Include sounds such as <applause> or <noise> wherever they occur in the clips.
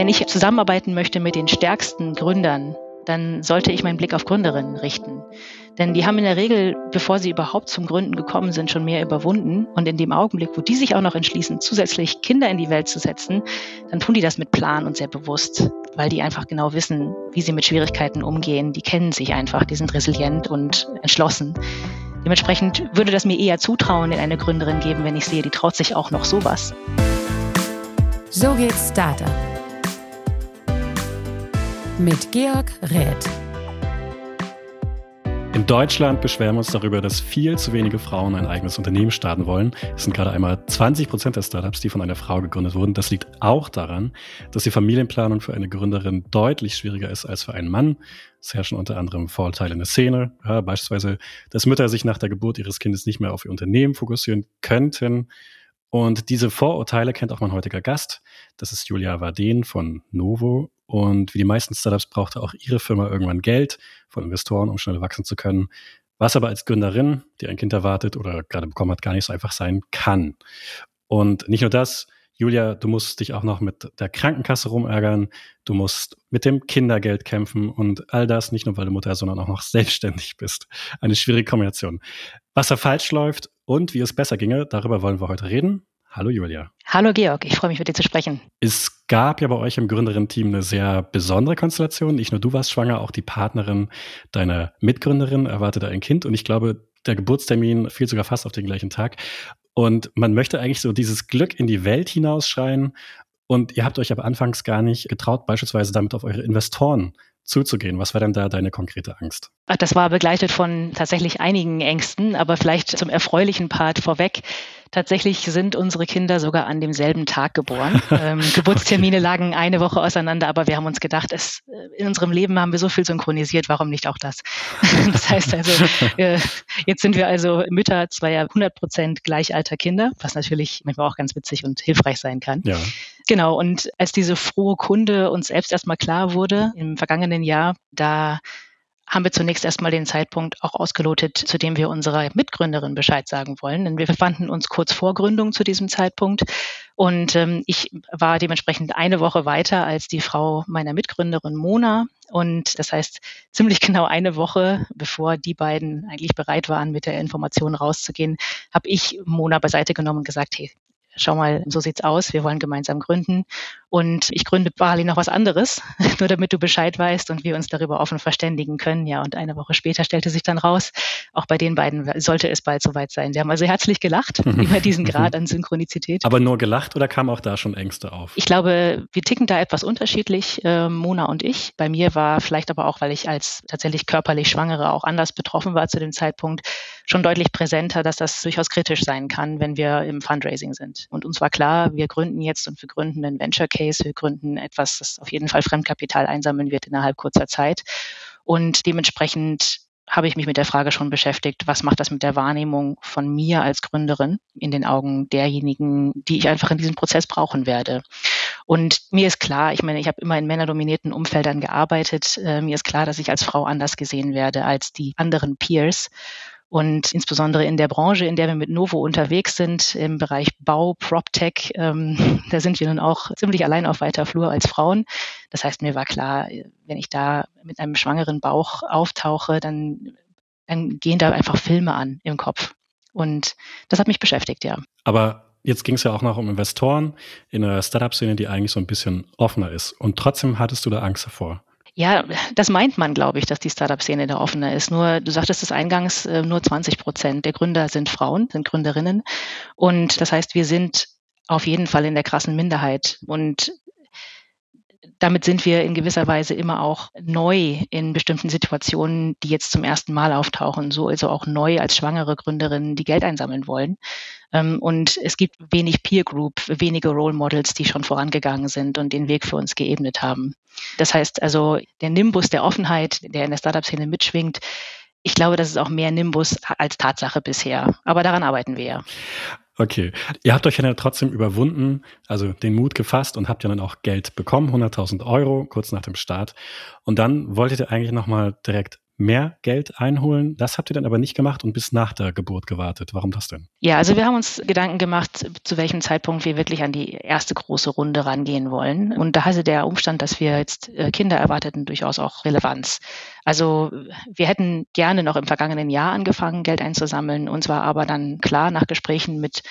Wenn ich zusammenarbeiten möchte mit den stärksten Gründern, dann sollte ich meinen Blick auf Gründerinnen richten. Denn die haben in der Regel, bevor sie überhaupt zum Gründen gekommen sind, schon mehr überwunden. Und in dem Augenblick, wo die sich auch noch entschließen, zusätzlich Kinder in die Welt zu setzen, dann tun die das mit Plan und sehr bewusst, weil die einfach genau wissen, wie sie mit Schwierigkeiten umgehen. Die kennen sich einfach, die sind resilient und entschlossen. Dementsprechend würde das mir eher Zutrauen in eine Gründerin geben, wenn ich sehe, die traut sich auch noch sowas. So geht's Startup mit Georg Räth. In Deutschland beschweren wir uns darüber, dass viel zu wenige Frauen ein eigenes Unternehmen starten wollen. Es sind gerade einmal 20 Prozent der Startups, die von einer Frau gegründet wurden. Das liegt auch daran, dass die Familienplanung für eine Gründerin deutlich schwieriger ist als für einen Mann. Es herrschen unter anderem Vorurteile in der Szene, ja, beispielsweise, dass Mütter sich nach der Geburt ihres Kindes nicht mehr auf ihr Unternehmen fokussieren könnten. Und diese Vorurteile kennt auch mein heutiger Gast. Das ist Julia Warden von Novo. Und wie die meisten Startups brauchte auch ihre Firma irgendwann Geld von Investoren, um schnell wachsen zu können. Was aber als Gründerin, die ein Kind erwartet oder gerade bekommen hat, gar nicht so einfach sein kann. Und nicht nur das, Julia, du musst dich auch noch mit der Krankenkasse rumärgern, du musst mit dem Kindergeld kämpfen und all das nicht nur, weil du Mutter, sondern auch noch selbstständig bist. Eine schwierige Kombination. Was da falsch läuft und wie es besser ginge, darüber wollen wir heute reden. Hallo Julia. Hallo Georg, ich freue mich mit dir zu sprechen. Es gab ja bei euch im Gründerin-Team eine sehr besondere Konstellation. Nicht nur du warst schwanger, auch die Partnerin deiner Mitgründerin erwartete ein Kind und ich glaube, der Geburtstermin fiel sogar fast auf den gleichen Tag. Und man möchte eigentlich so dieses Glück in die Welt hinausschreien. Und ihr habt euch aber anfangs gar nicht getraut, beispielsweise damit auf eure Investoren zuzugehen. Was war denn da deine konkrete Angst? Das war begleitet von tatsächlich einigen Ängsten, aber vielleicht zum erfreulichen Part vorweg. Tatsächlich sind unsere Kinder sogar an demselben Tag geboren. <laughs> Ähm, Geburtstermine okay. lagen eine Woche auseinander, aber wir haben uns gedacht, es, in unserem Leben haben wir so viel synchronisiert, warum nicht auch das? <laughs> das heißt also, <laughs> äh, jetzt sind wir also Mütter zweier 100 Prozent gleichalter Kinder, was natürlich manchmal auch ganz witzig und hilfreich sein kann. Ja. Genau, und als diese frohe Kunde uns selbst erstmal klar wurde im vergangenen Jahr, da haben wir zunächst erstmal den Zeitpunkt auch ausgelotet, zu dem wir unserer Mitgründerin Bescheid sagen wollen. Denn wir befanden uns kurz vor Gründung zu diesem Zeitpunkt. Und ähm, ich war dementsprechend eine Woche weiter als die Frau meiner Mitgründerin Mona. Und das heißt, ziemlich <laughs> genau eine Woche, bevor die beiden eigentlich bereit waren, mit der Information rauszugehen, habe ich Mona beiseite genommen und gesagt, hey, schau mal, so sieht's aus, wir wollen gemeinsam gründen. Und ich gründe parallel noch was anderes, <laughs> nur damit du Bescheid weißt und wir uns darüber offen verständigen können. Ja, und eine Woche später stellte sich dann raus, auch bei den beiden sollte es bald soweit sein. Sie haben also herzlich gelacht <laughs> über diesen Grad an Synchronizität. Aber nur gelacht oder kamen auch da schon Ängste auf? Ich glaube, wir ticken da etwas unterschiedlich, äh, Mona und ich. Bei mir war vielleicht aber auch, weil ich als tatsächlich körperlich Schwangere auch anders betroffen war zu dem Zeitpunkt, schon deutlich präsenter, dass das durchaus kritisch sein kann, wenn wir im Fundraising sind. Und uns war klar, wir gründen jetzt und wir gründen einen Venture Case, wir gründen etwas, das auf jeden Fall Fremdkapital einsammeln wird innerhalb kurzer Zeit. Und dementsprechend habe ich mich mit der Frage schon beschäftigt, was macht das mit der Wahrnehmung von mir als Gründerin in den Augen derjenigen, die ich einfach in diesem Prozess brauchen werde. Und mir ist klar, ich meine, ich habe immer in männerdominierten Umfeldern gearbeitet, äh, mir ist klar, dass ich als Frau anders gesehen werde als die anderen Peers. Und insbesondere in der Branche, in der wir mit Novo unterwegs sind, im Bereich Bau, PropTech, ähm, <laughs> da sind wir nun auch ziemlich allein auf weiter Flur als Frauen. Das heißt, mir war klar, wenn ich da mit einem schwangeren Bauch auftauche, dann, dann gehen da einfach Filme an im Kopf. Und das hat mich beschäftigt, ja. Aber jetzt ging es ja auch noch um Investoren in einer Startup-Szene, die eigentlich so ein bisschen offener ist. Und trotzdem hattest du da Angst davor. Ja, das meint man, glaube ich, dass die Startup-Szene da offener ist. Nur, du sagtest es eingangs, äh, nur 20 Prozent der Gründer sind Frauen, sind Gründerinnen. Und das heißt, wir sind auf jeden Fall in der krassen Minderheit. Und damit sind wir in gewisser Weise immer auch neu in bestimmten Situationen, die jetzt zum ersten Mal auftauchen, so also auch neu als schwangere Gründerinnen, die Geld einsammeln wollen. Ähm, und es gibt wenig Peer Group, wenige Role Models, die schon vorangegangen sind und den Weg für uns geebnet haben. Das heißt also, der Nimbus der Offenheit, der in der Startup-Szene mitschwingt, ich glaube, das ist auch mehr Nimbus als Tatsache bisher. Aber daran arbeiten wir ja. Okay. Ihr habt euch ja trotzdem überwunden, also den Mut gefasst und habt ja dann auch Geld bekommen, 100.000 Euro, kurz nach dem Start. Und dann wolltet ihr eigentlich nochmal direkt mehr Geld einholen. Das habt ihr dann aber nicht gemacht und bis nach der Geburt gewartet. Warum das denn? Ja, also wir haben uns Gedanken gemacht, zu welchem Zeitpunkt wir wirklich an die erste große Runde rangehen wollen. Und da hatte der Umstand, dass wir jetzt äh, Kinder erwarteten, durchaus auch Relevanz. Also wir hätten gerne noch im vergangenen Jahr angefangen, Geld einzusammeln. Und zwar aber dann klar nach Gesprächen mit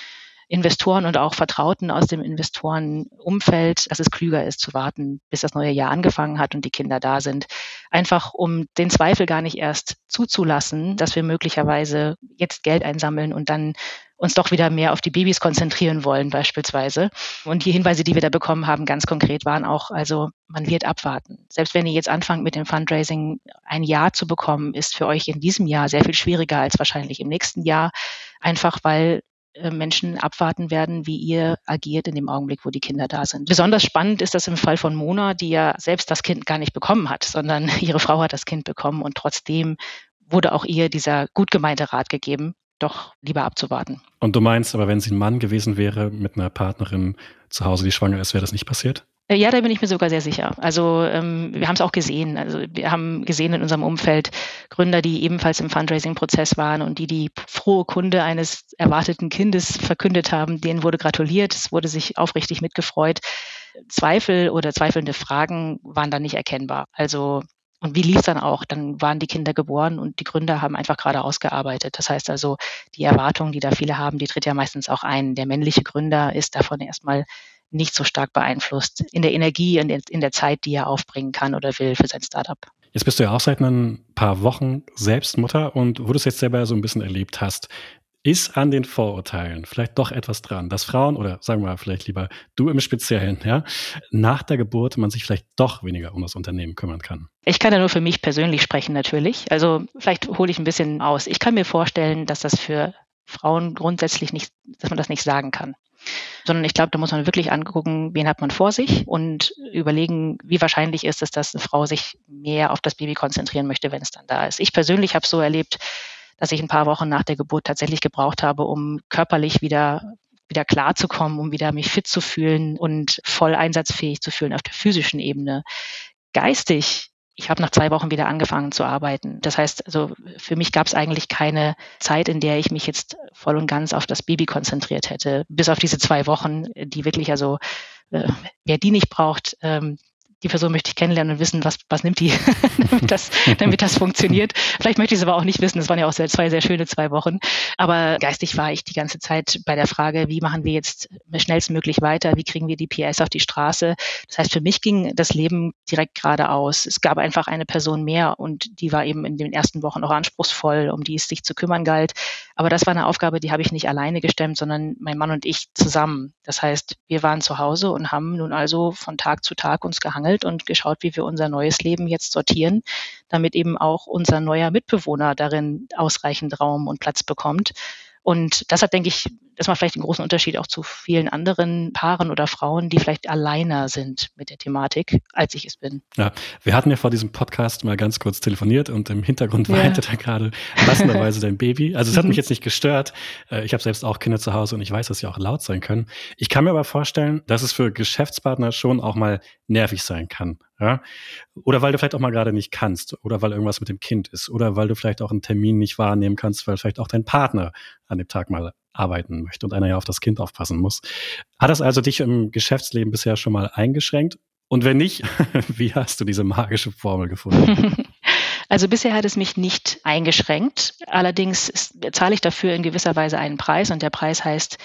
Investoren und auch Vertrauten aus dem Investorenumfeld, dass es klüger ist zu warten, bis das neue Jahr angefangen hat und die Kinder da sind. Einfach um den Zweifel gar nicht erst zuzulassen, dass wir möglicherweise jetzt Geld einsammeln und dann uns doch wieder mehr auf die Babys konzentrieren wollen beispielsweise. Und die Hinweise, die wir da bekommen haben, ganz konkret waren auch, also man wird abwarten. Selbst wenn ihr jetzt anfangt mit dem Fundraising, ein Jahr zu bekommen, ist für euch in diesem Jahr sehr viel schwieriger als wahrscheinlich im nächsten Jahr, einfach weil Menschen abwarten werden, wie ihr agiert in dem Augenblick, wo die Kinder da sind. Besonders spannend ist das im Fall von Mona, die ja selbst das Kind gar nicht bekommen hat, sondern <laughs> ihre Frau hat das Kind bekommen und trotzdem wurde auch ihr dieser gut gemeinte Rat gegeben, doch lieber abzuwarten. Und du meinst aber, wenn sie ein Mann gewesen wäre mit einer Partnerin zu Hause, die schwanger ist, wäre das nicht passiert? Äh, ja, da bin ich mir sogar sehr sicher. Also ähm, wir haben es auch gesehen. Also wir haben gesehen in unserem Umfeld Gründer, die ebenfalls im Fundraising-Prozess waren und die die frohe Kunde eines erwarteten Kindes verkündet haben. Denen wurde gratuliert, es wurde sich aufrichtig mitgefreut. Zweifel oder zweifelnde Fragen waren dann nicht erkennbar. Also und wie lief es dann auch? Dann waren die Kinder geboren und die Gründer haben einfach gerade ausgearbeitet. Das heißt also, die Erwartung, die da viele haben, die tritt ja meistens auch ein. Der männliche Gründer ist davon erstmal nicht so stark beeinflusst in der Energie und in der Zeit, die er aufbringen kann oder will für sein Startup. Jetzt bist du ja auch seit ein paar Wochen selbst Mutter und wo du es jetzt selber so ein bisschen erlebt hast, ist an den Vorurteilen vielleicht doch etwas dran, dass Frauen oder sagen wir mal vielleicht lieber du im Speziellen, ja, nach der Geburt man sich vielleicht doch weniger um das Unternehmen kümmern kann. Ich kann ja nur für mich persönlich sprechen natürlich. Also vielleicht hole ich ein bisschen aus. Ich kann mir vorstellen, dass das für Frauen grundsätzlich nicht, dass man das nicht sagen kann sondern ich glaube, da muss man wirklich angucken, wen hat man vor sich und überlegen, wie wahrscheinlich ist es, dass eine Frau sich mehr auf das Baby konzentrieren möchte, wenn es dann da ist. Ich persönlich habe so erlebt, dass ich ein paar Wochen nach der Geburt tatsächlich gebraucht habe, um körperlich wieder wieder klarzukommen, um wieder mich fit zu fühlen und voll einsatzfähig zu fühlen auf der physischen Ebene. Geistig ich habe nach zwei Wochen wieder angefangen zu arbeiten. Das heißt, also für mich gab es eigentlich keine Zeit, in der ich mich jetzt voll und ganz auf das Baby konzentriert hätte. Bis auf diese zwei Wochen, die wirklich also äh, wer die nicht braucht, ähm, die Person möchte ich kennenlernen und wissen, was, was nimmt die, <laughs> damit, das, damit das funktioniert. Vielleicht möchte ich es aber auch nicht wissen. Das waren ja auch sehr, zwei sehr schöne zwei Wochen. Aber geistig war ich die ganze Zeit bei der Frage, wie machen wir jetzt schnellstmöglich weiter? Wie kriegen wir die PS auf die Straße? Das heißt, für mich ging das Leben direkt geradeaus. Es gab einfach eine Person mehr und die war eben in den ersten Wochen auch anspruchsvoll, um die es sich zu kümmern galt. Aber das war eine Aufgabe, die habe ich nicht alleine gestemmt, sondern mein Mann und ich zusammen. Das heißt, wir waren zu Hause und haben nun also von Tag zu Tag uns gehangelt gesammelt und geschaut, wie wir unser neues Leben jetzt sortieren, damit eben auch unser neuer Mitbewohner darin ausreichend Raum und Platz bekommt. Und das hat, denke ich, das macht vielleicht einen großen Unterschied auch zu vielen anderen Paaren oder Frauen, die vielleicht alleiner sind mit der Thematik, als ich es bin. Ja, wir hatten ja vor diesem Podcast mal ganz kurz telefoniert und im Hintergrund ja. weinte da gerade passenderweise dein Baby. Also es hat mich jetzt nicht gestört. Äh, ich habe selbst auch Kinder zu Hause und ich weiß, dass sie auch laut sein können. Ich kann mir aber vorstellen, dass es für Geschäftspartner schon auch mal nervig sein kann. Ja? Oder weil du vielleicht auch mal gerade nicht kannst oder weil irgendwas mit dem Kind ist oder weil du vielleicht auch einen Termin nicht wahrnehmen kannst, weil vielleicht auch dein Partner an dem Tag mal arbeiten möchte und einer ja auf das Kind aufpassen muss. Hat das also dich im Geschäftsleben bisher schon mal eingeschränkt? Und wenn nicht, <laughs> wie hast du diese magische Formel gefunden? <laughs> Also bisher hat es mich nicht eingeschränkt. Allerdings zahle ich dafür in gewisser Weise einen Preis und der Preis heißt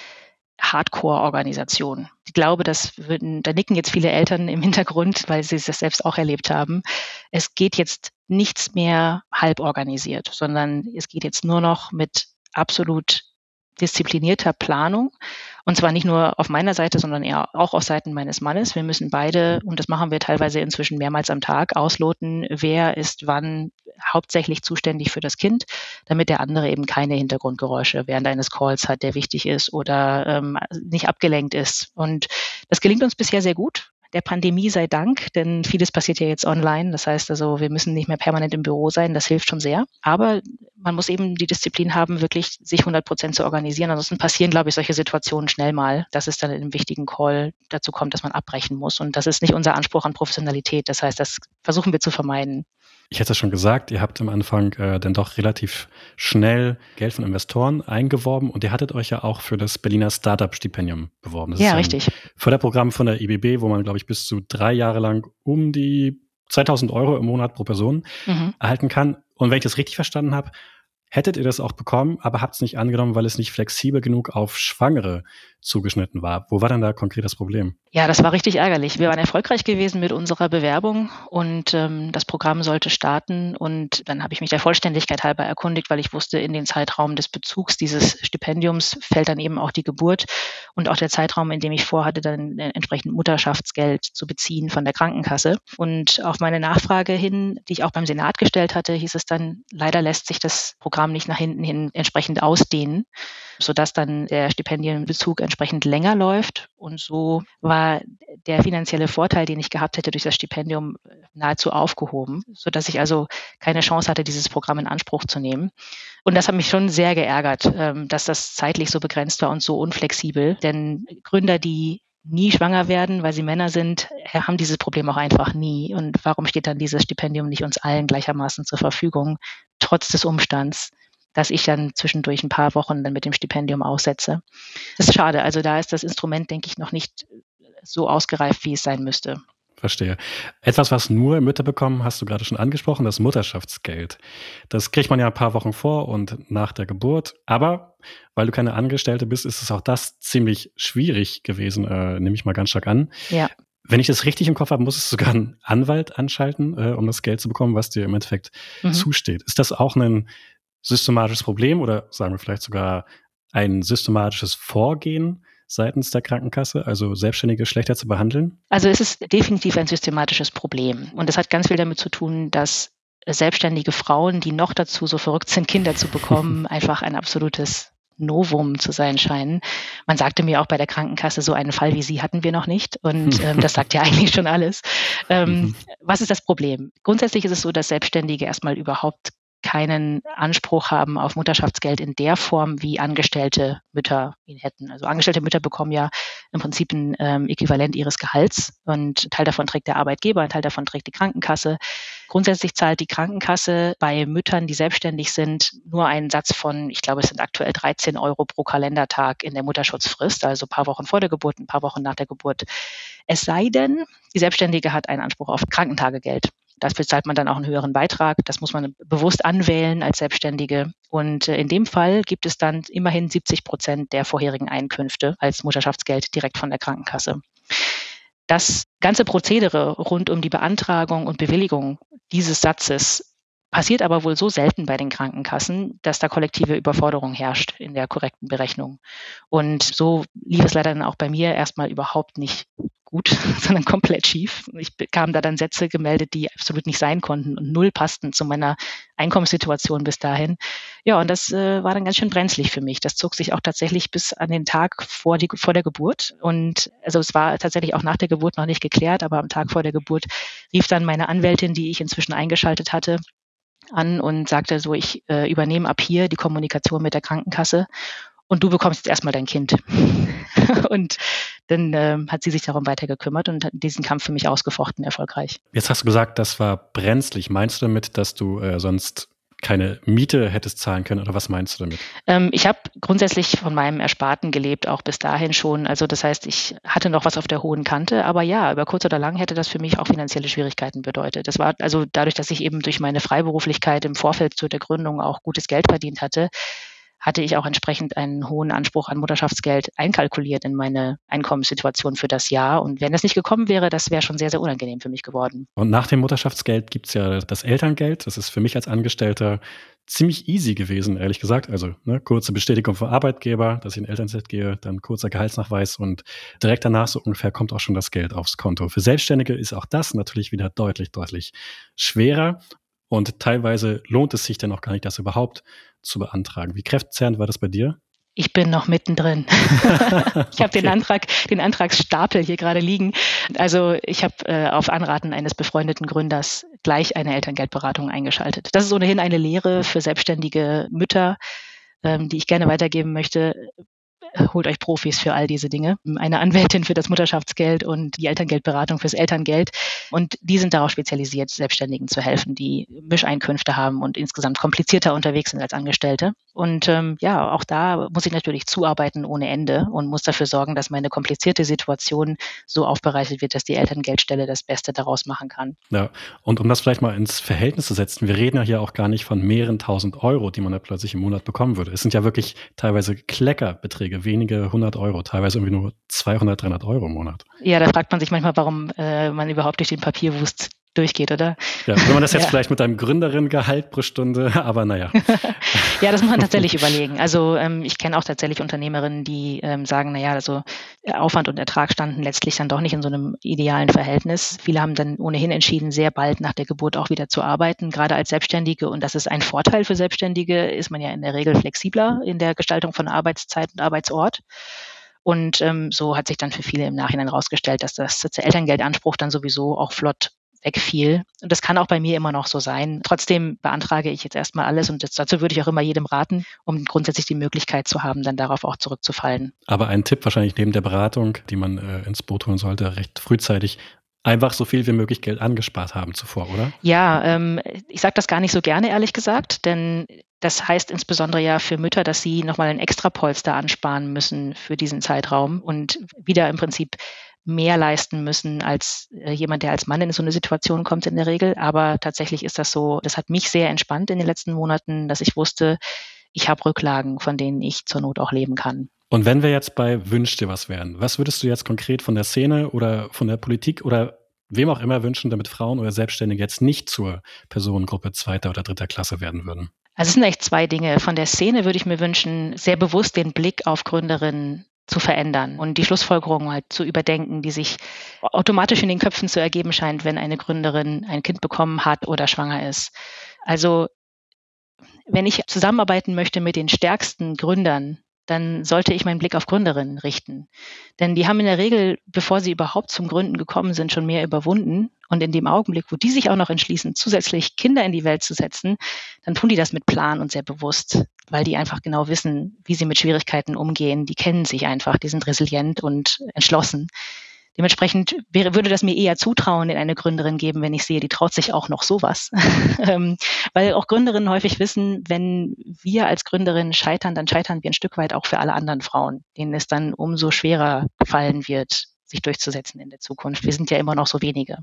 Hardcore-Organisation. Ich glaube, das würden, da nicken jetzt viele Eltern im Hintergrund, weil sie das selbst auch erlebt haben. Es geht jetzt nichts mehr halb organisiert, sondern es geht jetzt nur noch mit absolut disziplinierter Planung. Und zwar nicht nur auf meiner Seite, sondern eher auch auf Seiten meines Mannes. Wir müssen beide, und das machen wir teilweise inzwischen mehrmals am Tag, ausloten, wer ist wann hauptsächlich zuständig für das Kind, damit der andere eben keine Hintergrundgeräusche während eines Calls hat, der wichtig ist oder ähm, nicht abgelenkt ist. Und das gelingt uns bisher sehr gut der Pandemie sei Dank, denn vieles passiert ja jetzt online. Das heißt also, wir müssen nicht mehr permanent im Büro sein. Das hilft schon sehr. Aber man muss eben die Disziplin haben, wirklich sich 100 Prozent zu organisieren. Ansonsten passieren, glaube ich, solche Situationen schnell mal, dass es dann in einem wichtigen Call dazu kommt, dass man abbrechen muss. Und das ist nicht unser Anspruch an Professionalität. Das heißt, das versuchen wir zu vermeiden. Ich hätte es schon gesagt, ihr habt am Anfang äh, dann doch relativ schnell Geld von Investoren eingeworben und ihr hattet euch ja auch für das Berliner Startup-Stipendium beworben. Das ja, richtig. Förderprogramm von der IBB, wo man, glaube ich, bis zu drei Jahre lang um die 2000 Euro im Monat pro Person mhm. erhalten kann. Und wenn ich das richtig verstanden habe, hättet ihr das auch bekommen, aber habt es nicht angenommen, weil es nicht flexibel genug auf Schwangere zugeschnitten war. Wo war denn da konkret das Problem? Ja, das war richtig ärgerlich. Wir waren erfolgreich gewesen mit unserer Bewerbung und ähm, das Programm sollte starten. Und dann habe ich mich der Vollständigkeit halber erkundigt, weil ich wusste, in den Zeitraum des Bezugs dieses Stipendiums fällt dann eben auch die Geburt und auch der Zeitraum, in dem ich vorhatte, dann entsprechend Mutterschaftsgeld zu beziehen von der Krankenkasse. Und auf meine Nachfrage hin, die ich auch beim Senat gestellt hatte, hieß es dann, leider lässt sich das Programm nicht nach hinten hin entsprechend ausdehnen sodass dann der Stipendienbezug entsprechend länger läuft. Und so war der finanzielle Vorteil, den ich gehabt hätte durch das Stipendium, nahezu aufgehoben, sodass ich also keine Chance hatte, dieses Programm in Anspruch zu nehmen. Und das hat mich schon sehr geärgert, ähm, dass das zeitlich so begrenzt war und so unflexibel. Denn Gründer, die nie schwanger werden, weil sie Männer sind, haben dieses Problem auch einfach nie. Und warum steht dann dieses Stipendium nicht uns allen gleichermaßen zur Verfügung, trotz des Umstands? dass ich dann zwischendurch ein paar Wochen dann mit dem Stipendium aussetze. Das ist schade. Also da ist das Instrument, denke ich, noch nicht so ausgereift, wie es sein müsste. Verstehe. Etwas, was nur Mütter bekommen, hast du gerade schon angesprochen, das Mutterschaftsgeld. Das kriegt man ja ein paar Wochen vor und nach der Geburt. Aber weil du keine Angestellte bist, ist es auch das ziemlich schwierig gewesen, äh, nehme ich mal ganz stark an. Ja. Wenn ich das richtig im Kopf habe, muss es sogar einen Anwalt anschalten, äh, um das Geld zu bekommen, was dir im Endeffekt mhm. zusteht. Ist das auch ein systematisches Problem oder sagen wir vielleicht sogar ein systematisches Vorgehen seitens der Krankenkasse, also Selbstständige schlechter zu behandeln? Also es ist definitiv ein systematisches Problem. Und das hat ganz viel damit zu tun, dass selbstständige Frauen, die noch dazu so verrückt sind, Kinder zu bekommen, <laughs> einfach ein absolutes Novum zu sein scheinen. Man sagte mir auch bei der Krankenkasse, so einen Fall wie Sie hatten wir noch nicht. Und <laughs> ähm, das sagt ja eigentlich schon alles. Ähm, mhm. Was ist das Problem? Grundsätzlich ist es so, dass Selbstständige erstmal überhaupt keinen Anspruch haben auf Mutterschaftsgeld in der Form, wie angestellte Mütter ihn hätten. Also angestellte Mütter bekommen ja im Prinzip ein ähm, Äquivalent ihres Gehalts und ein Teil davon trägt der Arbeitgeber, ein Teil davon trägt die Krankenkasse. Grundsätzlich zahlt die Krankenkasse bei Müttern, die selbstständig sind, nur einen Satz von, ich glaube, es sind aktuell 13 Euro pro Kalendertag in der Mutterschutzfrist, also ein paar Wochen vor der Geburt, ein paar Wochen nach der Geburt. Es sei denn, die Selbstständige hat einen Anspruch auf Krankentagegeld. Dafür zahlt man dann auch einen höheren Beitrag. Das muss man bewusst anwählen als Selbstständige. Und äh, in dem Fall gibt es dann immerhin 70 Prozent der vorherigen Einkünfte als Mutterschaftsgeld direkt von der Krankenkasse. Das ganze Prozedere rund um die Beantragung und Bewilligung dieses Satzes passiert aber wohl so selten bei den Krankenkassen, dass da kollektive Überforderung herrscht in der korrekten Berechnung. Und so lief es leider dann auch bei mir erstmal überhaupt nicht gut, <laughs> sondern komplett schief. Ich bekam da dann Sätze gemeldet, die absolut nicht sein konnten und null passten zu meiner Einkommenssituation bis dahin. Ja, und das äh, war dann ganz schön brenzlig für mich. Das zog sich auch tatsächlich bis an den Tag vor, die, vor der Geburt. Und also es war tatsächlich auch nach der Geburt noch nicht geklärt, aber am Tag vor der Geburt rief dann meine Anwältin, die ich inzwischen eingeschaltet hatte, an und sagte so, ich äh, übernehme ab hier die Kommunikation mit der Krankenkasse und du bekommst jetzt erstmal dein Kind. <laughs> und dann äh, hat sie sich darum weiter gekümmert und hat diesen Kampf für mich ausgefochten, erfolgreich. Jetzt hast du gesagt, das war brenzlig. Meinst du damit, dass du äh, sonst keine Miete hättest zahlen können oder was meinst du damit? Ähm, ich habe grundsätzlich von meinem Ersparten gelebt, auch bis dahin schon. Also das heißt, ich hatte noch was auf der hohen Kante, aber ja, über kurz oder lang hätte das für mich auch finanzielle Schwierigkeiten bedeutet. Das war also dadurch, dass ich eben durch meine Freiberuflichkeit im Vorfeld zu der Gründung auch gutes Geld verdient hatte, hatte ich auch entsprechend einen hohen Anspruch an Mutterschaftsgeld einkalkuliert in meine Einkommenssituation für das Jahr. Und wenn das nicht gekommen wäre, das wäre schon sehr, sehr unangenehm für mich geworden. Und nach dem Mutterschaftsgeld gibt es ja das Elterngeld. Das ist für mich als Angestellter ziemlich easy gewesen, ehrlich gesagt. Also ne, kurze Bestätigung vom Arbeitgeber, dass ich in Elternzeit gehe, dann kurzer Gehaltsnachweis und direkt danach so ungefähr kommt auch schon das Geld aufs Konto. Für Selbstständige ist auch das natürlich wieder deutlich, deutlich schwerer. Und teilweise lohnt es sich dann auch gar nicht, das überhaupt zu beantragen. Wie kräftzerrend war das bei dir? Ich bin noch mittendrin. <laughs> ich habe den Antrag, den Antragsstapel hier gerade liegen. Also ich habe äh, auf Anraten eines befreundeten Gründers gleich eine Elterngeldberatung eingeschaltet. Das ist ohnehin eine Lehre für selbstständige Mütter, ähm, die ich gerne weitergeben möchte holt euch Profis für all diese Dinge. Eine Anwältin für das Mutterschaftsgeld und die Elterngeldberatung fürs Elterngeld. Und die sind darauf spezialisiert, Selbstständigen zu helfen, die Mischeinkünfte haben und insgesamt komplizierter unterwegs sind als Angestellte. Und ähm, ja, auch da muss ich natürlich zuarbeiten ohne Ende und muss dafür sorgen, dass meine komplizierte Situation so aufbereitet wird, dass die Elterngeldstelle das Beste daraus machen kann. Ja, und um das vielleicht mal ins Verhältnis zu setzen, wir reden ja hier auch gar nicht von mehreren tausend Euro, die man da plötzlich im Monat bekommen würde. Es sind ja wirklich teilweise Kleckerbeträge, wenige hundert Euro, teilweise irgendwie nur 200, 300 Euro im Monat. Ja, da fragt man sich manchmal, warum äh, man überhaupt durch den Papierwust durchgeht, oder? Ja, wenn man das jetzt ja. vielleicht mit einem Gründerin-Gehalt pro Stunde, <laughs> aber naja. <laughs> ja, das muss man tatsächlich überlegen. Also ähm, ich kenne auch tatsächlich Unternehmerinnen, die ähm, sagen, naja, also Aufwand und Ertrag standen letztlich dann doch nicht in so einem idealen Verhältnis. Viele haben dann ohnehin entschieden, sehr bald nach der Geburt auch wieder zu arbeiten, gerade als Selbstständige. Und das ist ein Vorteil für Selbstständige, ist man ja in der Regel flexibler in der Gestaltung von Arbeitszeit und Arbeitsort. Und ähm, so hat sich dann für viele im Nachhinein herausgestellt, dass das der Elterngeldanspruch dann sowieso auch flott wegfiel. Und das kann auch bei mir immer noch so sein. Trotzdem beantrage ich jetzt erstmal alles und das, dazu würde ich auch immer jedem raten, um grundsätzlich die Möglichkeit zu haben, dann darauf auch zurückzufallen. Aber ein Tipp wahrscheinlich neben der Beratung, die man äh, ins Boot holen sollte, recht frühzeitig einfach so viel wie möglich Geld angespart haben zuvor, oder? Ja, ähm, ich sage das gar nicht so gerne, ehrlich gesagt, denn das heißt insbesondere ja für Mütter, dass sie nochmal ein extra Polster ansparen müssen für diesen Zeitraum und wieder im Prinzip mehr leisten müssen als äh, jemand, der als Mann in so eine Situation kommt in der Regel. Aber tatsächlich ist das so, das hat mich sehr entspannt in den letzten Monaten, dass ich wusste, ich habe Rücklagen, von denen ich zur Not auch leben kann. Und wenn wir jetzt bei Wünsch dir was wären, was würdest du jetzt konkret von der Szene oder von der Politik oder wem auch immer wünschen, damit Frauen oder Selbstständige jetzt nicht zur Personengruppe zweiter oder dritter Klasse werden würden? Also es sind echt zwei Dinge. Von der Szene würde ich mir wünschen, sehr bewusst den Blick auf Gründerinnen zu verändern und die Schlussfolgerungen halt zu überdenken, die sich automatisch in den Köpfen zu ergeben scheint, wenn eine Gründerin ein Kind bekommen hat oder schwanger ist. Also wenn ich zusammenarbeiten möchte mit den stärksten Gründern dann sollte ich meinen Blick auf Gründerinnen richten. Denn die haben in der Regel, bevor sie überhaupt zum Gründen gekommen sind, schon mehr überwunden. Und in dem Augenblick, wo die sich auch noch entschließen, zusätzlich Kinder in die Welt zu setzen, dann tun die das mit Plan und sehr bewusst, weil die einfach genau wissen, wie sie mit Schwierigkeiten umgehen. Die kennen sich einfach, die sind resilient und entschlossen. Dementsprechend wäre, würde das mir eher Zutrauen in eine Gründerin geben, wenn ich sehe, die traut sich auch noch sowas. <laughs> Ähm, weil auch Gründerinnen häufig wissen, wenn wir als Gründerin scheitern, dann scheitern wir ein Stück weit auch für alle anderen Frauen, denen es dann umso schwerer fallen wird, sich durchzusetzen in der Zukunft. Wir sind ja immer noch so wenige.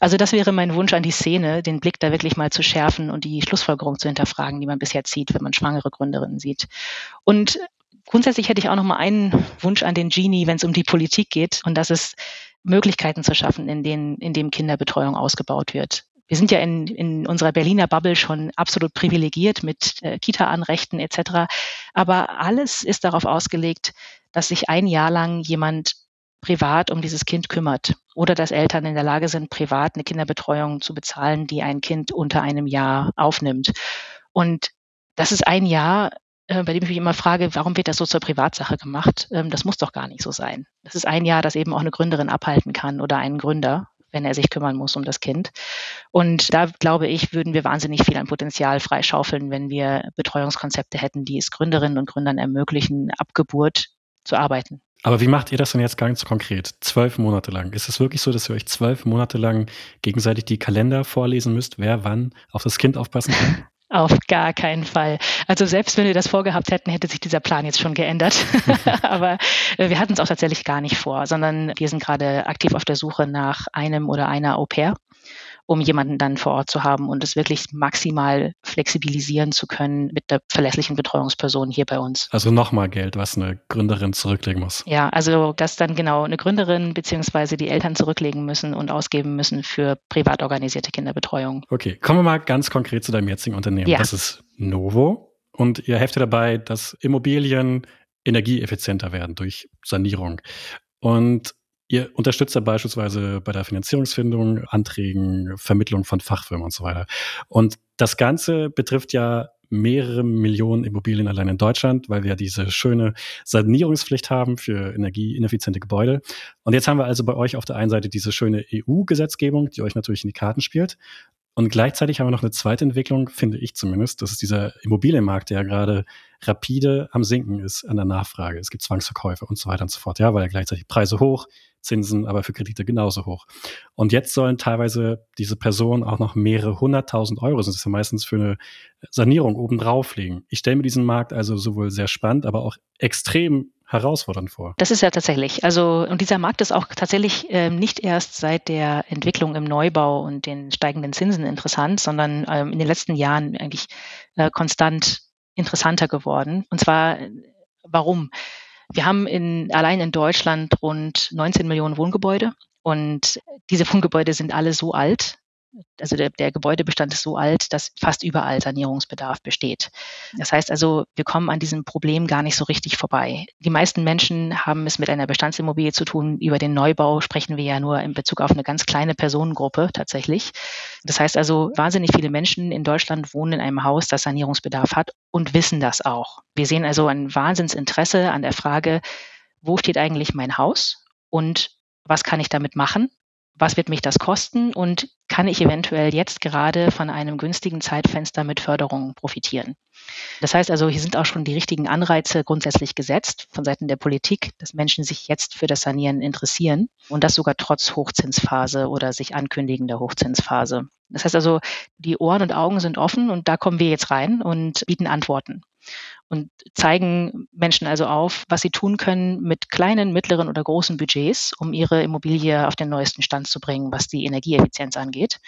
Also das wäre mein Wunsch an die Szene, den Blick da wirklich mal zu schärfen und die Schlussfolgerung zu hinterfragen, die man bisher zieht, wenn man schwangere Gründerinnen sieht. Und Grundsätzlich hätte ich auch noch mal einen Wunsch an den Genie, wenn es um die Politik geht, und das ist Möglichkeiten zu schaffen, in denen, in dem Kinderbetreuung ausgebaut wird. Wir sind ja in, in unserer Berliner Bubble schon absolut privilegiert mit äh, Kita-Anrechten etc. Aber alles ist darauf ausgelegt, dass sich ein Jahr lang jemand privat um dieses Kind kümmert oder dass Eltern in der Lage sind, privat eine Kinderbetreuung zu bezahlen, die ein Kind unter einem Jahr aufnimmt. Und das ist ein Jahr, bei dem ich mich immer frage, warum wird das so zur Privatsache gemacht? Ähm, das muss doch gar nicht so sein. Das ist ein Jahr, das eben auch eine Gründerin abhalten kann oder einen Gründer, wenn er sich kümmern muss um das Kind. Und da glaube ich, würden wir wahnsinnig viel an Potenzial freischaufeln, wenn wir Betreuungskonzepte hätten, die es Gründerinnen und Gründern ermöglichen, ab Geburt zu arbeiten. Aber wie macht ihr das denn jetzt ganz konkret? Zwölf Monate lang. Ist es wirklich so, dass ihr euch zwölf Monate lang gegenseitig die Kalender vorlesen müsst, wer wann auf das Kind aufpassen kann? <laughs> Auf gar keinen Fall. Also selbst wenn wir das vorgehabt hätten, hätte sich dieser Plan jetzt schon geändert. <laughs> <laughs> Aber äh, wir hatten es auch tatsächlich gar nicht vor, sondern wir sind gerade aktiv auf der Suche nach einem oder einer Au pair um jemanden dann vor Ort zu haben und es wirklich maximal flexibilisieren zu können mit der verlässlichen Betreuungsperson hier bei uns. Also nochmal Geld, was eine Gründerin zurücklegen muss. Ja, also dass dann genau eine Gründerin beziehungsweise die Eltern zurücklegen müssen und ausgeben müssen für privat organisierte Kinderbetreuung. Okay, kommen wir mal ganz konkret zu deinem jetzigen Unternehmen. Ja. Das ist Novo und ihr helft dabei, dass Immobilien energieeffizienter werden durch Sanierung. Und Ihr unterstützt ja beispielsweise bei der Finanzierungsfindung, Anträgen, Vermittlung von Fachfirmen und so weiter. Und das Ganze betrifft ja mehrere Millionen Immobilien allein in Deutschland, weil wir ja diese schöne Sanierungspflicht haben für energieineffiziente Gebäude. Und jetzt haben wir also bei euch auf der einen Seite diese schöne EU-Gesetzgebung, die euch natürlich in die Karten spielt. Und gleichzeitig haben wir noch eine zweite Entwicklung, finde ich zumindest. Das ist dieser Immobilienmarkt, der ja gerade rapide am Sinken ist an der Nachfrage. Es gibt Zwangsverkäufe und so weiter und so fort. Ja, weil ja gleichzeitig Preise hoch, Zinsen aber für Kredite genauso hoch. Und jetzt sollen teilweise diese Personen auch noch mehrere hunderttausend Euro, das ist ja meistens für eine Sanierung obendrauf legen. Ich stelle mir diesen Markt also sowohl sehr spannend, aber auch extrem herausfordernd vor. Das ist ja tatsächlich. Also, und dieser Markt ist auch tatsächlich äh, nicht erst seit der Entwicklung im Neubau und den steigenden Zinsen interessant, sondern ähm, in den letzten Jahren eigentlich äh, konstant interessanter geworden. Und zwar, warum? Wir haben in, allein in Deutschland rund 19 Millionen Wohngebäude und diese Wohngebäude sind alle so alt, also der, der Gebäudebestand ist so alt, dass fast überall Sanierungsbedarf besteht. Das heißt also, wir kommen an diesem Problem gar nicht so richtig vorbei. Die meisten Menschen haben es mit einer Bestandsimmobilie zu tun. Über den Neubau sprechen wir ja nur in Bezug auf eine ganz kleine Personengruppe tatsächlich. Das heißt also, wahnsinnig viele Menschen in Deutschland wohnen in einem Haus, das Sanierungsbedarf hat und wissen das auch. Wir sehen also ein Wahnsinnsinteresse an der Frage, wo steht eigentlich mein Haus und was kann ich damit machen? Was wird mich das kosten und kann ich eventuell jetzt gerade von einem günstigen Zeitfenster mit Förderungen profitieren. Das heißt also, hier sind auch schon die richtigen Anreize grundsätzlich gesetzt von Seiten der Politik, dass Menschen sich jetzt für das Sanieren interessieren und das sogar trotz Hochzinsphase oder sich ankündigender Hochzinsphase. Das heißt also, die Ohren und Augen sind offen und da kommen wir jetzt rein und bieten Antworten und zeigen Menschen also auf, was sie tun können mit kleinen, mittleren oder großen Budgets, um ihre Immobilie auf den neuesten Stand zu bringen, was die Energieeffizienz angeht.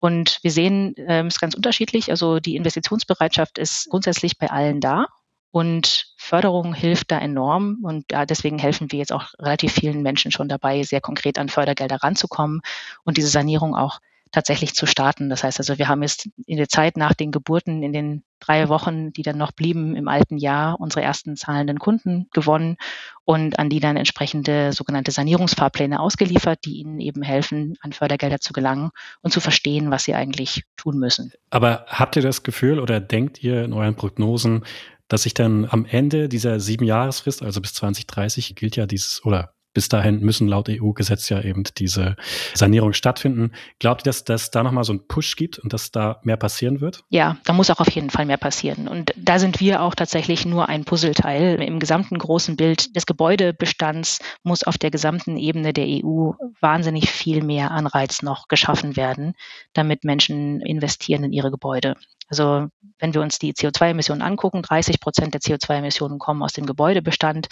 Und wir sehen ähm, es ganz unterschiedlich. Also die Investitionsbereitschaft ist grundsätzlich bei allen da. Und Förderung hilft da enorm. Und ja, deswegen helfen wir jetzt auch relativ vielen Menschen schon dabei, sehr konkret an Fördergelder ranzukommen und diese Sanierung auch tatsächlich zu starten. Das heißt also, wir haben jetzt in der Zeit nach den Geburten, in den drei Wochen, die dann noch blieben im alten Jahr, unsere ersten zahlenden Kunden gewonnen und an die dann entsprechende sogenannte Sanierungsfahrpläne ausgeliefert, die ihnen eben helfen, an Fördergelder zu gelangen und zu verstehen, was sie eigentlich tun müssen. Aber habt ihr das Gefühl oder denkt ihr in euren Prognosen, dass sich dann am Ende dieser sieben Jahresfrist, also bis 2030, gilt ja dieses, oder bis dahin müssen laut EU-Gesetz ja eben diese Sanierung stattfinden. Glaubt ihr, dass das da nochmal so einen Push gibt und dass da mehr passieren wird? Ja, da muss auch auf jeden Fall mehr passieren. Und da sind wir auch tatsächlich nur ein Puzzleteil. Im gesamten großen Bild des Gebäudebestands muss auf der gesamten Ebene der EU wahnsinnig viel mehr Anreiz noch geschaffen werden, damit Menschen investieren in ihre Gebäude. Also wenn wir uns die CO2-Emissionen angucken, 30 Prozent der CO2-Emissionen kommen aus dem Gebäudebestand.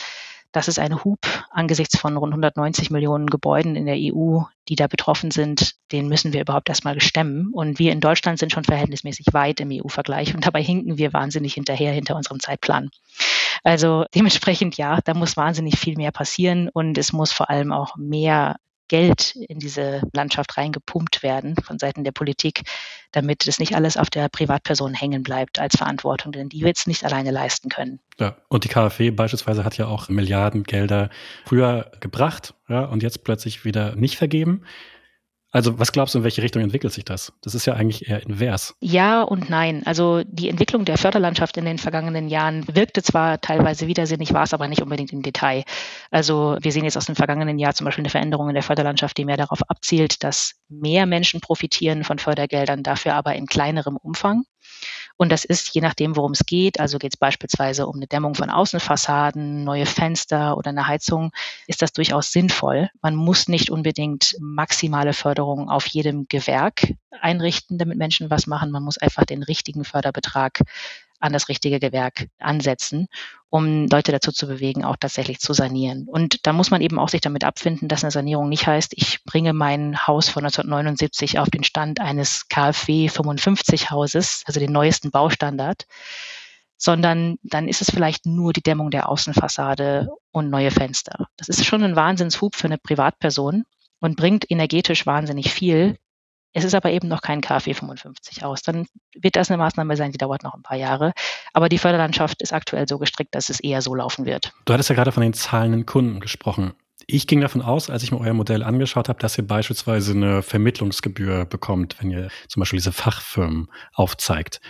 Das ist ein Hub angesichts von rund 190 Millionen Gebäuden in der EU, die da betroffen sind. Den müssen wir überhaupt erstmal stemmen. Und wir in Deutschland sind schon verhältnismäßig weit im EU-Vergleich und dabei hinken wir wahnsinnig hinterher hinter unserem Zeitplan. Also dementsprechend ja, da muss wahnsinnig viel mehr passieren und es muss vor allem auch mehr Geld in diese Landschaft reingepumpt werden von Seiten der Politik, damit das nicht alles auf der Privatperson hängen bleibt als Verantwortung, denn die wird es nicht alleine leisten können. Ja, und die KfW beispielsweise hat ja auch Milliardengelder früher gebracht ja, und jetzt plötzlich wieder nicht vergeben. Also was glaubst du, in welche Richtung entwickelt sich das? Das ist ja eigentlich eher invers. Ja und nein. Also die Entwicklung der Förderlandschaft in den vergangenen Jahren wirkte zwar teilweise widersinnig, war es aber nicht unbedingt im Detail. Also wir sehen jetzt aus dem vergangenen Jahr zum Beispiel eine Veränderung in der Förderlandschaft, die mehr darauf abzielt, dass mehr Menschen profitieren von Fördergeldern, dafür aber in kleinerem Umfang. Und das ist je nachdem, worum es geht. Also geht es beispielsweise um eine Dämmung von Außenfassaden, neue Fenster oder eine Heizung, ist das durchaus sinnvoll. Man muss nicht unbedingt maximale Förderung auf jedem Gewerk einrichten, damit Menschen was machen. Man muss einfach den richtigen Förderbetrag an das richtige Gewerk ansetzen, um Leute dazu zu bewegen, auch tatsächlich zu sanieren. Und da muss man eben auch sich damit abfinden, dass eine Sanierung nicht heißt, ich bringe mein Haus von 1979 auf den Stand eines KfW 55 Hauses, also den neuesten Baustandard, sondern dann ist es vielleicht nur die Dämmung der Außenfassade und neue Fenster. Das ist schon ein Wahnsinnshub für eine Privatperson und bringt energetisch wahnsinnig viel, es ist aber eben noch kein KfW 55 aus. Dann wird das eine Maßnahme sein, die dauert noch ein paar Jahre. Aber die Förderlandschaft ist aktuell so gestrickt, dass es eher so laufen wird. Du hattest ja gerade von den zahlenden Kunden gesprochen. Ich ging davon aus, als ich mir euer Modell angeschaut habe, dass ihr beispielsweise eine Vermittlungsgebühr bekommt, wenn ihr zum Beispiel diese Fachfirmen aufzeigt.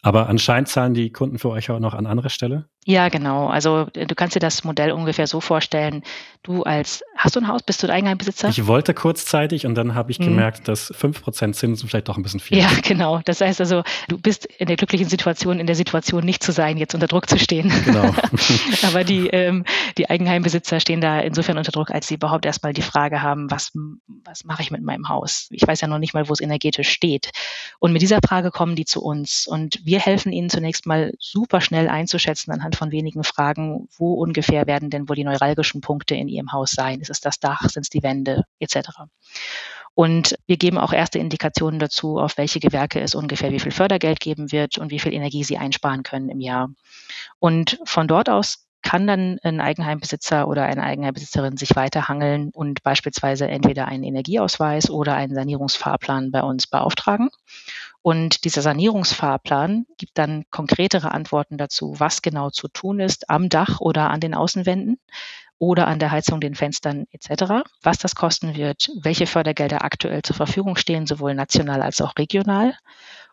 Aber anscheinend zahlen die Kunden für euch auch noch an anderer Stelle? Ja, genau. Also du kannst dir das Modell ungefähr so vorstellen. Du als Hast du ein Haus? Bist du Eigenheimbesitzer? Ich wollte kurzzeitig und dann habe ich mhm. gemerkt, dass 5% Zinsen vielleicht doch ein bisschen viel Ja, <laughs> genau. Das heißt also, du bist in der glücklichen Situation, in der Situation nicht zu sein, jetzt unter Druck zu stehen. Genau. <laughs> Aber die, ähm, die Eigenheimbesitzer stehen da insofern unter Druck, als sie überhaupt erstmal die Frage haben, was, was mache ich mit meinem Haus? Ich weiß ja noch nicht mal, wo es energetisch steht. Und mit dieser Frage kommen die zu uns und wir helfen ihnen zunächst mal super schnell einzuschätzen anhand von wenigen Fragen, wo ungefähr werden denn wohl die neuralgischen Punkte in ihrem Haus sein? Ist es das Dach? Sind es die Wände? Etc. Und wir geben auch erste Indikationen dazu, auf welche Gewerke es ungefähr wie viel Fördergeld geben wird und wie viel Energie sie einsparen können im Jahr. Und von dort aus kann dann ein Eigenheimbesitzer oder eine Eigenheimbesitzerin sich weiterhangeln und beispielsweise entweder einen Energieausweis oder einen Sanierungsfahrplan bei uns beauftragen. Und dieser Sanierungsfahrplan gibt dann konkretere Antworten dazu, was genau zu tun ist am Dach oder an den Außenwänden oder an der Heizung, den Fenstern etc., was das kosten wird, welche Fördergelder aktuell zur Verfügung stehen, sowohl national als auch regional.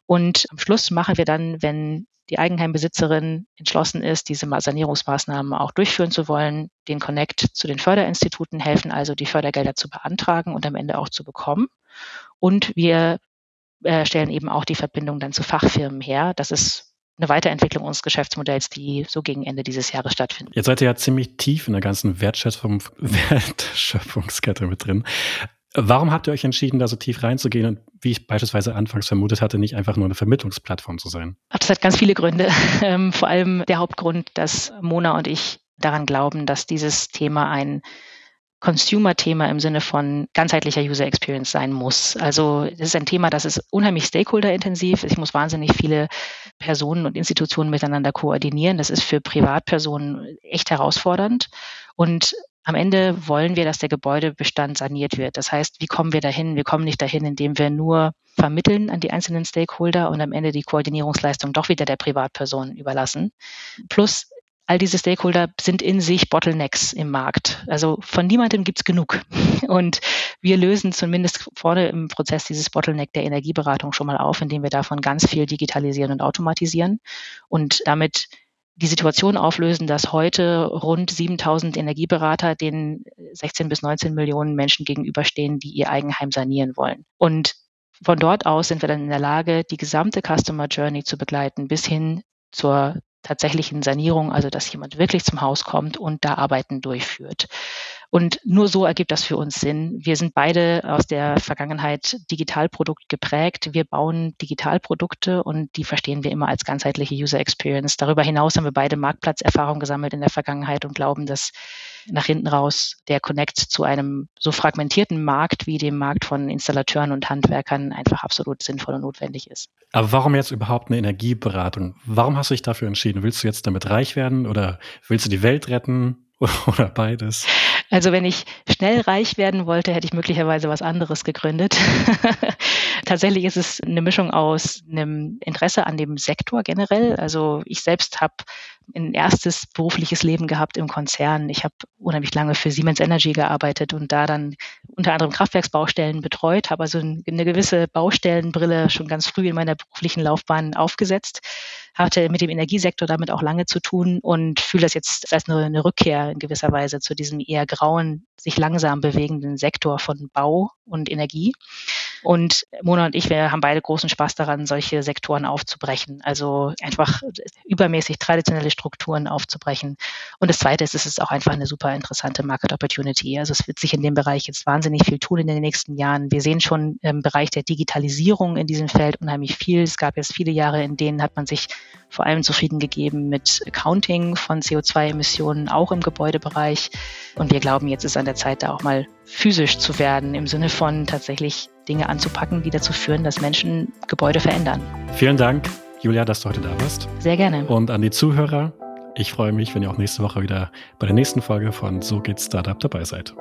Und am Schluss machen wir dann, wenn die Eigenheimbesitzerin entschlossen ist, diese Sanierungsmaßnahmen auch durchführen zu wollen, den Connect zu den Förderinstituten helfen, also die Fördergelder zu beantragen und am Ende auch zu bekommen. Und wir äh, stellen eben auch die Verbindung dann zu Fachfirmen her. Das ist eine Weiterentwicklung unseres Geschäftsmodells, die so gegen Ende dieses Jahres stattfindet. Jetzt seid ihr ja ziemlich tief in der ganzen Wertschöpfung, <laughs> Wertschöpfungskette mit drin. Warum habt ihr euch entschieden, da so tief reinzugehen und wie ich beispielsweise anfangs vermutet hatte, nicht einfach nur eine Vermittlungsplattform zu sein? Das hat ganz viele Gründe. <laughs> Ähm, vor allem der Hauptgrund, dass Mona und ich daran glauben, dass dieses Thema ein Consumer-Thema im Sinne von ganzheitlicher User Experience sein muss. Also das ist ein Thema, das ist unheimlich stakeholder-intensiv. Ich muss wahnsinnig viele Personen und Institutionen miteinander koordinieren. Das ist für Privatpersonen echt herausfordernd. Und am Ende wollen wir, dass der Gebäudebestand saniert wird. Das heißt, wie kommen wir dahin? Wir kommen nicht dahin, indem wir nur vermitteln an die einzelnen Stakeholder und am Ende die Koordinierungsleistung doch wieder der Privatperson überlassen. Plus all diese Stakeholder sind in sich Bottlenecks im Markt. Also von niemandem gibt's genug. <laughs> Und wir lösen zumindest vorne im Prozess dieses Bottleneck der Energieberatung schon mal auf, indem wir davon ganz viel digitalisieren und automatisieren und damit die Situation auflösen, dass heute rund 7000 Energieberater den 16 bis 19 Millionen Menschen gegenüberstehen, die ihr Eigenheim sanieren wollen. Und von dort aus sind wir dann in der Lage, die gesamte Customer Journey zu begleiten bis hin zur tatsächlichen Sanierung, also dass jemand wirklich zum Haus kommt und da Arbeiten durchführt. Und nur so ergibt das für uns Sinn. Wir sind beide aus der Vergangenheit Digitalprodukt geprägt. Wir bauen Digitalprodukte und die verstehen wir immer als ganzheitliche User Experience. Darüber hinaus haben wir beide Marktplatzerfahrung gesammelt in der Vergangenheit und glauben, dass nach hinten raus der Connect zu einem so fragmentierten Markt wie dem Markt von Installateuren und Handwerkern einfach absolut sinnvoll und notwendig ist. Aber warum jetzt überhaupt eine Energieberatung? Warum hast du dich dafür entschieden? Willst du jetzt damit reich werden oder willst du die Welt retten <laughs> oder beides? Also wenn ich schnell reich werden wollte, hätte ich möglicherweise was anderes gegründet. <laughs> Tatsächlich ist es eine Mischung aus einem Interesse an dem Sektor generell. Also ich selbst habe ein erstes berufliches Leben gehabt im Konzern. Ich habe unheimlich lange für Siemens Energy gearbeitet und da dann unter anderem Kraftwerksbaustellen betreut, habe also eine gewisse Baustellenbrille schon ganz früh in meiner beruflichen Laufbahn aufgesetzt, hatte mit dem Energiesektor damit auch lange zu tun und fühle das jetzt als eine, eine Rückkehr in gewisser Weise zu diesem eher grauen, sich langsam bewegenden Sektor von Bau und Energie. Und Mona und ich, wir haben beide großen Spaß daran, solche Sektoren aufzubrechen. Also einfach übermäßig traditionelle Strukturen aufzubrechen. Und das Zweite ist, es ist auch einfach eine super interessante Market Opportunity. Also es wird sich in dem Bereich jetzt wahnsinnig viel tun in den nächsten Jahren. Wir sehen schon im Bereich der Digitalisierung in diesem Feld unheimlich viel. Es gab jetzt viele Jahre, in denen hat man sich vor allem zufrieden gegeben mit Accounting von CO2-Emissionen, auch im Gebäudebereich. Und wir glauben, jetzt ist an der Zeit, da auch mal physisch zu werden, im Sinne von tatsächlich Dinge anzupacken, die dazu führen, dass Menschen Gebäude verändern. Vielen Dank, Julia, dass du heute da warst. Sehr gerne. Und an die Zuhörer, ich freue mich, wenn ihr auch nächste Woche wieder bei der nächsten Folge von So geht Startup dabei seid.